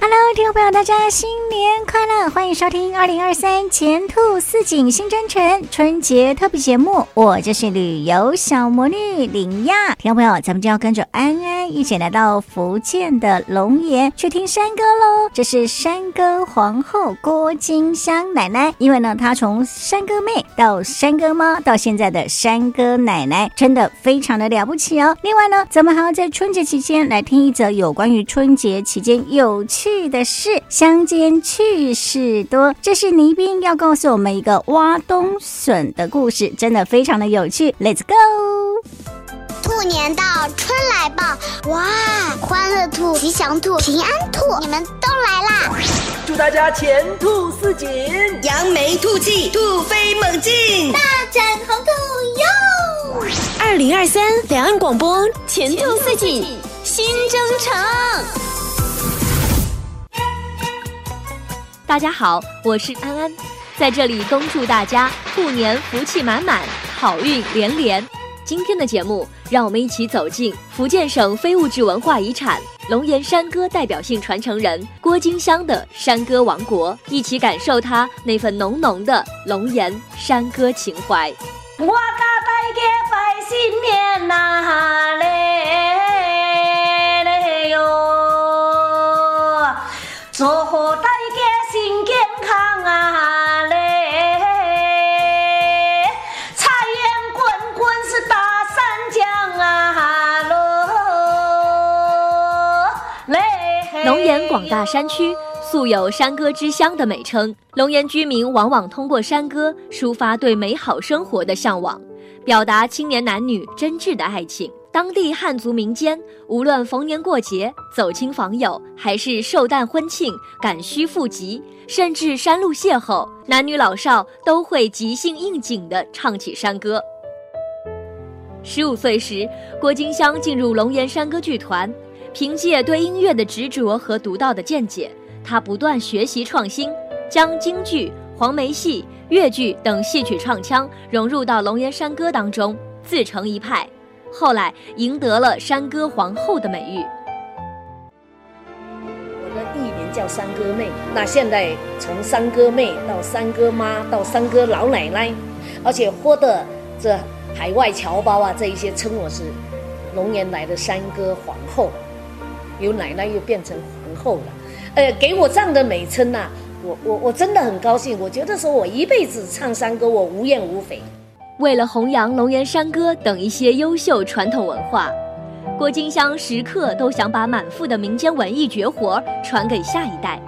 Hello，听众朋友，大家新年快乐！欢迎收听二零二三前兔似锦新征程春节特别节目，我就是旅游小魔女林亚。听众朋友，咱们就要跟着安安一起来到福建的龙岩去听山歌喽。这是山歌皇后郭金香奶奶，因为呢，她从山歌妹到山歌妈，到现在的山歌奶奶，真的非常的了不起哦。另外呢，咱们还要在春节期间来听一则有关于春节期间有趣。的事乡间趣事多，这是倪斌要告诉我们一个挖冬笋的故事，真的非常的有趣。Let's go！兔年到，春来报，哇，欢乐兔、吉祥兔、平安兔，你们都来啦！祝大家前兔似锦，扬眉吐气，兔飞猛进，大展宏图哟！二零二三两岸广播前兔似锦新征程。大家好，我是安安，在这里恭祝大家兔年福气满满，好运连连。今天的节目，让我们一起走进福建省非物质文化遗产龙岩山歌代表性传承人郭金香的山歌王国，一起感受他那份浓浓的龙岩山歌情怀。我家大家拜新年呐嘞大山区素有“山歌之乡”的美称，龙岩居民往往通过山歌抒发对美好生活的向往，表达青年男女真挚的爱情。当地汉族民间，无论逢年过节、走亲访友，还是寿诞婚庆、赶圩赴集，甚至山路邂逅，男女老少都会即兴应景地唱起山歌。十五岁时，郭金香进入龙岩山歌剧团，凭借对音乐的执着和独到的见解，他不断学习创新，将京剧、黄梅戏、越剧等戏曲唱腔融入到龙岩山歌当中，自成一派。后来赢得了山歌皇后的美誉。我的艺名叫山歌妹，那现在从山歌妹到山歌妈到山歌老奶奶，而且获得这海外侨胞啊这一些称我是龙岩来的山歌皇后，由奶奶又变成皇后了，呃，给我这样的美称呐、我我我真的很高兴，我觉得说我一辈子唱山歌我无怨无悔。为了弘扬龙岩山歌等一些优秀传统文化，郭金香时刻都想把满腹的民间文艺绝活传给下一代。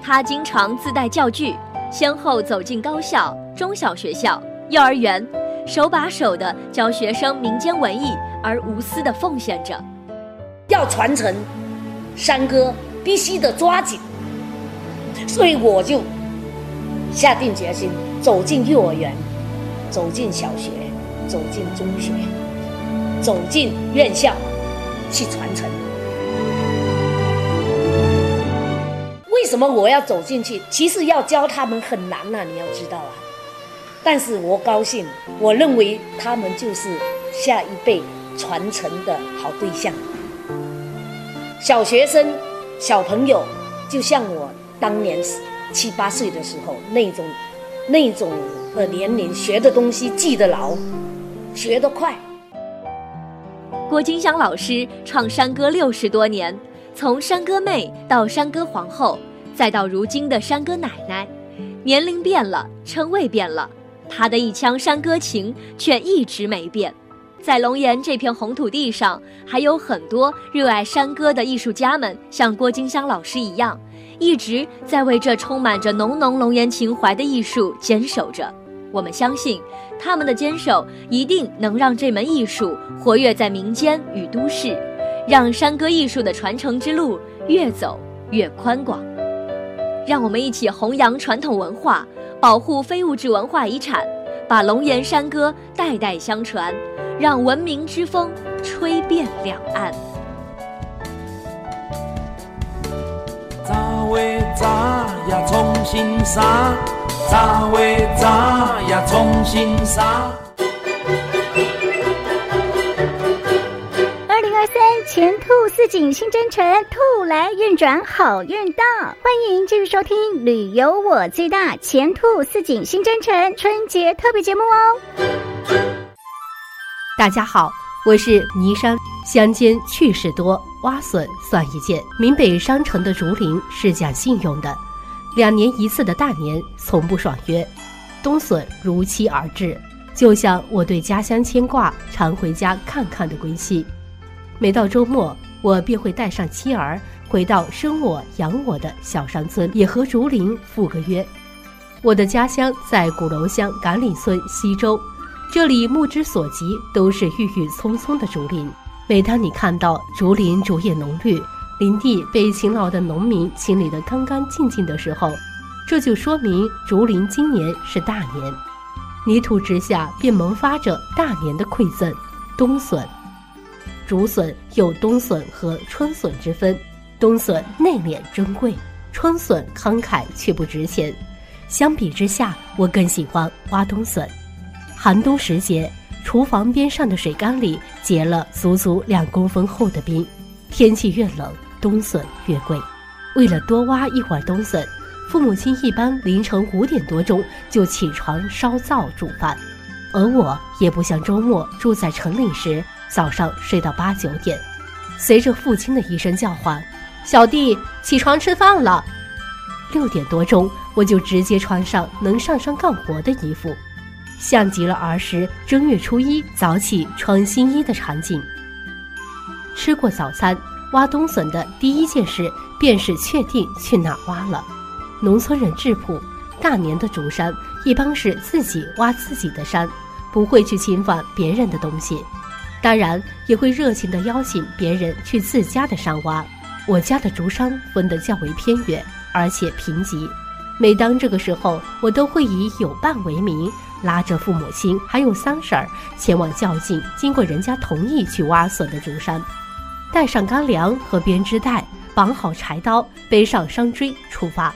她经常自带教具，先后走进高校、中小学校、幼儿园，手把手的教学生民间文艺，而无私的奉献着。要传承山哥，必须得抓紧，所以我就下定决心走进幼儿园。走进小学，走进中学，走进院校，去传承。为什么我要走进去？其实要教他们很难呐，你要知道啊。但是我高兴，我认为他们就是下一辈传承的好对象。小学生、小朋友，就像我当年七八岁的时候那种，那种。的年龄学的东西记得牢，学得快。郭金香老师唱山歌六十多年，从山歌妹到山歌皇后，再到如今的山歌奶奶，年龄变了，称谓变了，她的一腔山歌情却一直没变。在龙岩这片红土地上，还有很多热爱山歌的艺术家们，像郭金香老师一样，一直在为这充满着浓浓龙岩情怀的艺术坚守着。我们相信，他们的坚守一定能让这门艺术活跃在民间与都市，让山歌艺术的传承之路越走越宽广。让我们一起弘扬传统文化，保护非物质文化遗产，把龙岩山歌代代相传，让文明之风吹遍两岸。咋喂咋呀，重新撒？咋喂咋呀，重新撒？前兔似锦新征程，兔来运转好运到，欢迎继续收听《旅游我最大》前兔似锦新征程春节特别节目哦。大家好，我是尼山。乡间趣事多，挖笋算一件。闽北商城的竹林是讲信用的，两年一次的大年从不爽约，冬笋如期而至，就像我对家乡牵挂、常回家看看的归期。每到周末，我便会带上妻儿回到生我养我的小山村，也和竹林赴个约。我的家乡在鼓楼乡赶里村西周，这里目之所及都是郁郁葱葱的竹林。每当你看到竹林竹叶浓绿，林地被勤劳的农民清理得干干净净的时候，这就说明竹林今年是大年，泥土之下便萌发着大年的馈赠——冬笋。竹笋有冬笋和春笋之分，冬笋内敛珍贵，春笋慷慨却不值钱。相比之下，我更喜欢挖冬笋。寒冬时节。厨房边上的水缸里结了足足两公分厚的冰，天气越冷，冬笋越贵。为了多挖一会儿冬笋，父母亲一般凌晨五点多钟就起床烧灶煮饭，而我也不像周末住在城里时，早上睡到八九点。随着父亲的一声叫唤：“小弟起床吃饭了。”六点多钟，我就直接穿上能上山干活的衣服。像极了儿时正月初一早起穿新衣的场景。吃过早餐，挖冬笋的第一件事便是确定去哪挖了。农村人质朴，大年的竹山一般是自己挖自己的山，不会去侵犯别人的东西。当然，也会热情地邀请别人去自家的山挖。我家的竹山分得较为偏远，而且贫瘠。每当这个时候，我都会以有伴为名。拉着父母亲还有三婶儿前往较近、经过人家同意去挖笋的竹山，带上干粮和编织袋，绑好柴刀，背上山锥出发。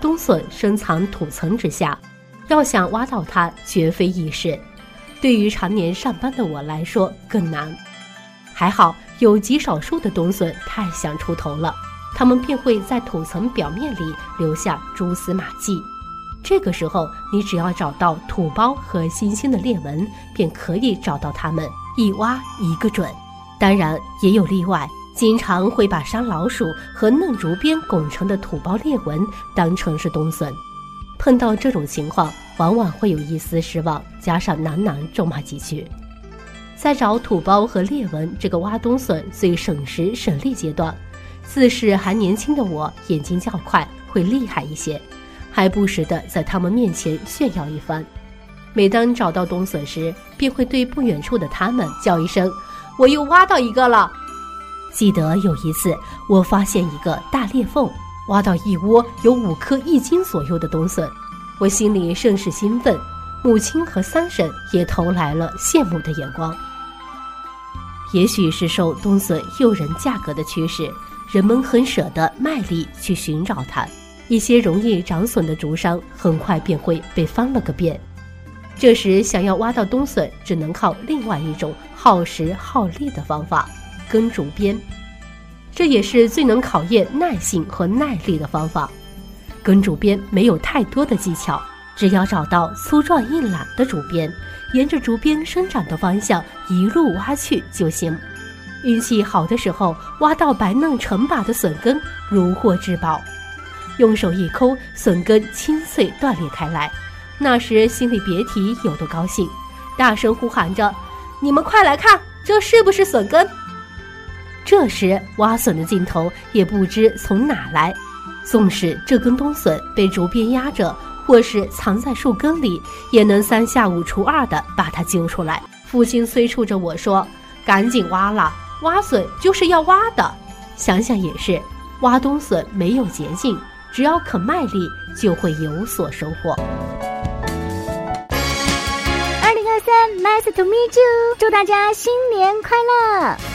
冬笋深藏土层之下，要想挖到它绝非易事，对于常年上班的我来说更难。还好有极少数的冬笋太想出头了，它们便会在土层表面里留下蛛丝马迹。这个时候，你只要找到土包和新鲜的裂纹，便可以找到它们，一挖一个准。当然也有例外，经常会把山老鼠和嫩竹编拱成的土包裂纹当成是冬笋。碰到这种情况，往往会有一丝失望，加上喃喃咒骂几句。在找土包和裂纹这个挖冬笋最省时省力阶段，自是还年轻的我眼睛较快，会厉害一些。还不时地在他们面前炫耀一番。每当找到冬笋时，便会对不远处的他们叫一声：“我又挖到一个了。”记得有一次，我发现一个大裂缝，挖到一窝有五颗一斤左右的冬笋，我心里甚是兴奋。母亲和三婶也投来了羡慕的眼光。也许是受冬笋诱人价格的驱使，人们很舍得卖力去寻找它。一些容易长笋的竹山，很快便会被翻了个遍。这时，想要挖到冬笋，只能靠另外一种耗时耗力的方法——耕竹编。这也是最能考验耐性和耐力的方法。跟竹编没有太多的技巧，只要找到粗壮硬朗的竹编，沿着竹编生长的方向一路挖去就行。运气好的时候，挖到白嫩成把的笋根，如获至宝。用手一抠，笋根清脆断裂开来，那时心里别提有多高兴，大声呼喊着：“你们快来看，这是不是笋根？”这时挖笋的劲头也不知从哪来，纵使这根冬笋被竹编压着，或是藏在树根里，也能三下五除二的把它揪出来。父亲催促着我说：“赶紧挖了，挖笋就是要挖的。”想想也是，挖冬笋没有捷径。只要肯卖力，就会有所收获。二零二三，Nice to meet you！祝大家新年快乐！